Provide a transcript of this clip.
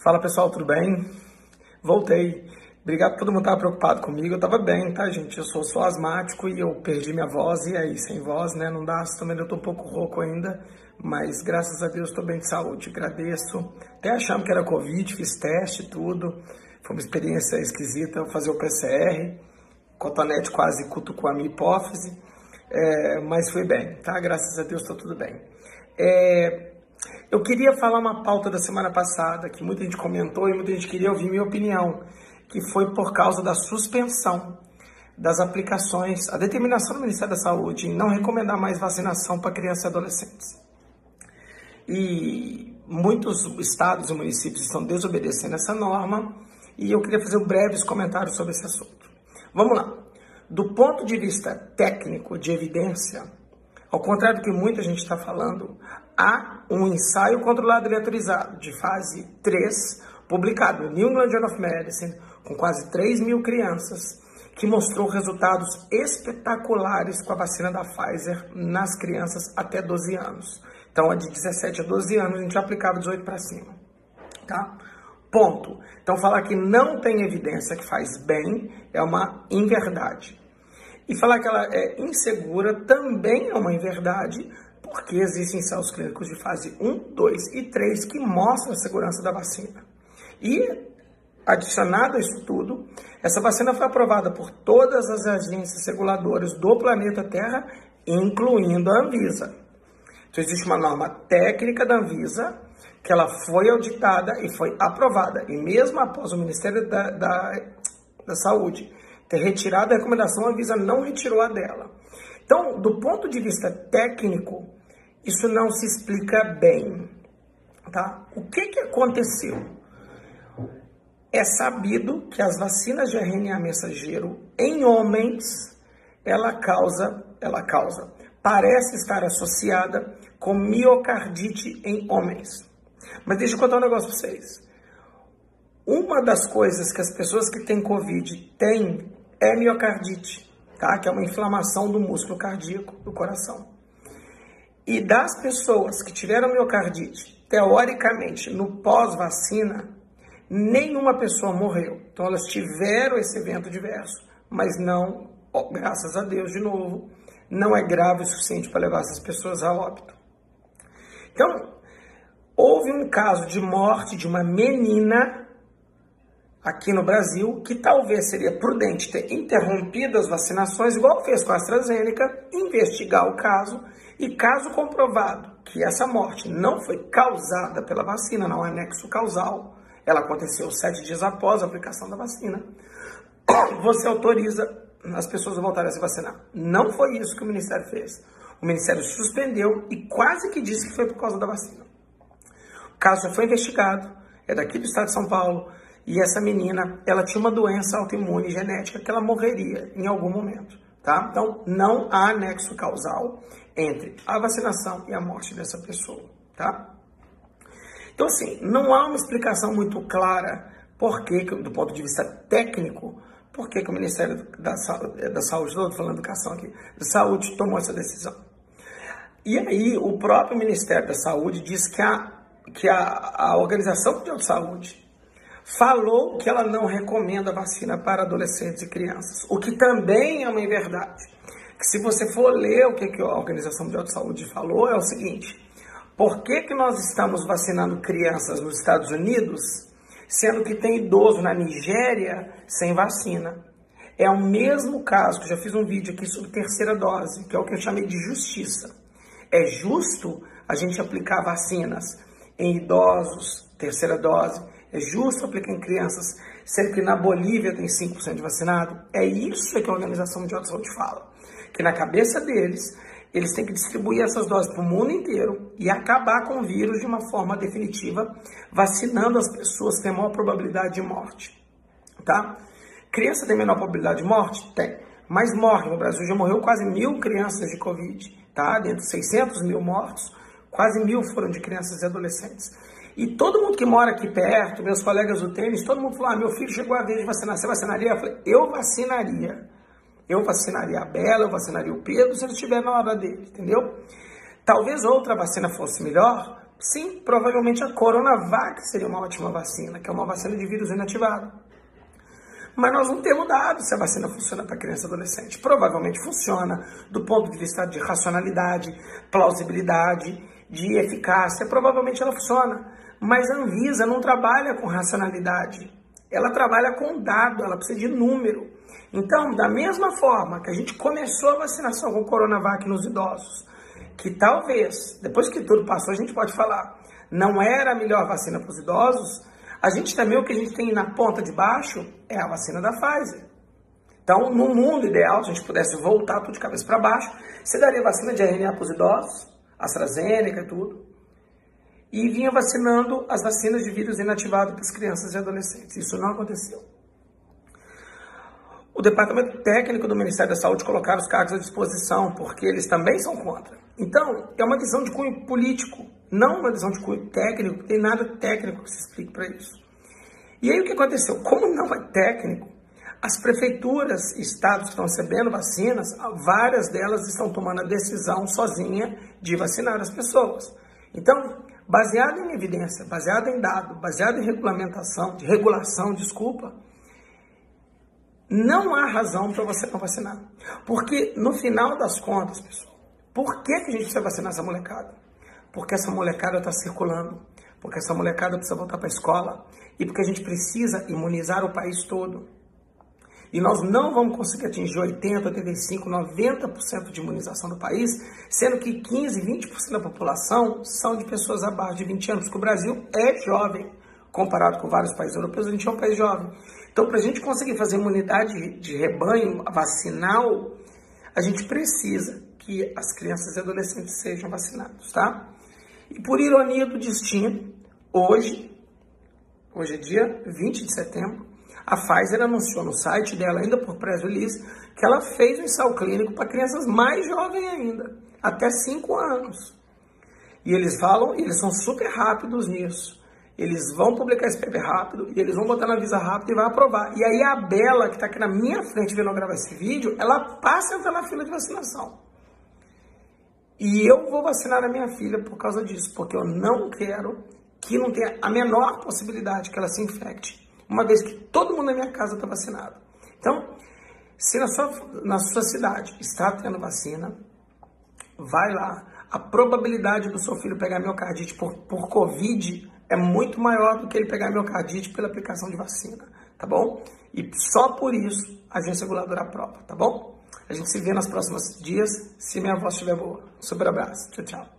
Fala pessoal, tudo bem? Voltei. Obrigado por todo mundo estar preocupado comigo. Eu tava bem, tá, gente? Eu sou só asmático e eu perdi minha voz, e aí, sem voz, né? Não dá, também eu tô um pouco rouco ainda, mas graças a Deus tô bem de saúde, agradeço. Até achamos que era Covid, fiz teste tudo. Foi uma experiência esquisita fazer o PCR. Cotonete quase cutucou a minha hipófise, é, mas foi bem, tá? Graças a Deus tô tudo bem. É, eu queria falar uma pauta da semana passada que muita gente comentou e muita gente queria ouvir minha opinião, que foi por causa da suspensão das aplicações, a determinação do Ministério da Saúde em não recomendar mais vacinação para crianças e adolescentes. E muitos estados e municípios estão desobedecendo essa norma e eu queria fazer um breves comentários sobre esse assunto. Vamos lá. Do ponto de vista técnico, de evidência, ao contrário do que muita gente está falando, há um ensaio controlado e autorizado de fase 3, publicado no New England Journal of Medicine, com quase 3 mil crianças, que mostrou resultados espetaculares com a vacina da Pfizer nas crianças até 12 anos. Então, a de 17 a 12 anos, a gente aplicava 18 para cima. Tá? Ponto. Então, falar que não tem evidência que faz bem é uma inverdade. E falar que ela é insegura também é uma inverdade, porque existem ensaios clínicos de fase 1, 2 e 3 que mostram a segurança da vacina. E, adicionado a isso tudo, essa vacina foi aprovada por todas as agências reguladoras do planeta Terra, incluindo a Anvisa. Então, existe uma norma técnica da Anvisa, que ela foi auditada e foi aprovada. E mesmo após o Ministério da, da, da Saúde ter retirado a recomendação, a Anvisa não retirou a dela. Então, do ponto de vista técnico, isso não se explica bem. Tá? O que, que aconteceu? É sabido que as vacinas de RNA mensageiro em homens, ela causa, ela causa, parece estar associada com miocardite em homens. Mas deixa eu contar um negócio para vocês. Uma das coisas que as pessoas que têm Covid têm é miocardite, tá? que é uma inflamação do músculo cardíaco do coração. E das pessoas que tiveram miocardite, teoricamente, no pós-vacina, nenhuma pessoa morreu. Então elas tiveram esse evento diverso, mas não, graças a Deus, de novo, não é grave o suficiente para levar essas pessoas a óbito. Então, houve um caso de morte de uma menina aqui no Brasil, que talvez seria prudente ter interrompido as vacinações, igual fez com a AstraZeneca, investigar o caso e, caso comprovado que essa morte não foi causada pela vacina, não é anexo causal, ela aconteceu sete dias após a aplicação da vacina, você autoriza as pessoas a voltarem a se vacinar. Não foi isso que o Ministério fez. O Ministério suspendeu e quase que disse que foi por causa da vacina. O caso já foi investigado, é daqui do estado de São Paulo, e essa menina, ela tinha uma doença autoimune genética que ela morreria em algum momento, tá? Então, não há nexo causal entre a vacinação e a morte dessa pessoa, tá? Então, assim, não há uma explicação muito clara por que, do ponto de vista técnico, por que, que o Ministério da, da Saúde, estou falando educação aqui, da Saúde tomou essa decisão. E aí, o próprio Ministério da Saúde diz que a, que a, a Organização Mundial de Saúde falou que ela não recomenda vacina para adolescentes e crianças, o que também é uma verdade. Se você for ler o que a Organização Mundial de Saúde falou, é o seguinte: por que, que nós estamos vacinando crianças nos Estados Unidos, sendo que tem idoso na Nigéria sem vacina? É o mesmo caso, que já fiz um vídeo aqui sobre terceira dose, que é o que eu chamei de justiça. É justo a gente aplicar vacinas em idosos, terceira dose, é justo aplicar em crianças, sendo que na Bolívia tem 5% de vacinado? É isso que a Organização Mundial de Saúde fala. Que na cabeça deles, eles têm que distribuir essas doses para o mundo inteiro e acabar com o vírus de uma forma definitiva, vacinando as pessoas que têm maior probabilidade de morte. Tá? Criança tem menor probabilidade de morte? Tem. Mas morre. No Brasil já morreu quase mil crianças de Covid. Tá? Dentro de 600 mil mortos, quase mil foram de crianças e adolescentes. E todo mundo que mora aqui perto, meus colegas do tênis, todo mundo falou: ah, meu filho chegou a vez de vacinar, você vacinaria? Eu falei: eu vacinaria. Eu vacinaria a Bela, eu vacinaria o Pedro, se ele estiver na hora dele, entendeu? Talvez outra vacina fosse melhor, Sim, provavelmente a Coronavac seria uma ótima vacina, que é uma vacina de vírus inativado. Mas nós não temos dados se a vacina funciona para criança e adolescente. Provavelmente funciona do ponto de vista de racionalidade, plausibilidade, de eficácia. Provavelmente ela funciona. Mas a Anvisa não trabalha com racionalidade. Ela trabalha com dado, ela precisa de número. Então, da mesma forma que a gente começou a vacinação com Coronavac nos idosos, que talvez, depois que tudo passou, a gente pode falar, não era a melhor vacina para os idosos, a gente também, o que a gente tem na ponta de baixo é a vacina da Pfizer. Então, no mundo ideal, se a gente pudesse voltar tudo de cabeça para baixo, você daria vacina de RNA para os idosos, AstraZeneca e tudo, e vinha vacinando as vacinas de vírus inativado para as crianças e adolescentes. Isso não aconteceu. O Departamento Técnico do Ministério da Saúde colocaram os cargos à disposição, porque eles também são contra. Então, é uma visão de cunho político não uma visão de cunho técnico, tem nada técnico que se explique para isso. E aí o que aconteceu? Como não é técnico, as prefeituras e estados que estão recebendo vacinas, várias delas estão tomando a decisão sozinha de vacinar as pessoas. Então, baseado em evidência, baseado em dado, baseado em regulamentação, de regulação, desculpa, não há razão para você não vacinar. Porque no final das contas, pessoal, por que, que a gente precisa vacinar essa molecada? porque essa molecada está circulando, porque essa molecada precisa voltar para a escola e porque a gente precisa imunizar o país todo. E nós não vamos conseguir atingir 80, 85, 90% de imunização do país, sendo que 15, 20% da população são de pessoas abaixo de 20 anos, porque o Brasil é jovem, comparado com vários países europeus, a gente é um país jovem. Então, para a gente conseguir fazer imunidade de rebanho vacinal, a gente precisa que as crianças e adolescentes sejam vacinados, tá? E por ironia do destino, hoje, hoje é dia 20 de setembro, a Pfizer anunciou no site dela, ainda por press release, que ela fez um ensaio clínico para crianças mais jovens ainda, até 5 anos. E eles falam, eles são super rápidos nisso. Eles vão publicar esse paper rápido e eles vão botar na visa rápida e vai aprovar. E aí a Bela, que está aqui na minha frente vendo eu gravar esse vídeo, ela passa a entrar na fila de vacinação. E eu vou vacinar a minha filha por causa disso, porque eu não quero que não tenha a menor possibilidade que ela se infecte, uma vez que todo mundo na minha casa está vacinado. Então, se na sua, na sua cidade está tendo vacina, vai lá. A probabilidade do seu filho pegar miocardite por, por Covid é muito maior do que ele pegar miocardite pela aplicação de vacina, tá bom? E só por isso a agência reguladora aprova, tá bom? A gente se vê nos próximos dias, se minha voz estiver boa. Super abraço. Tchau, tchau.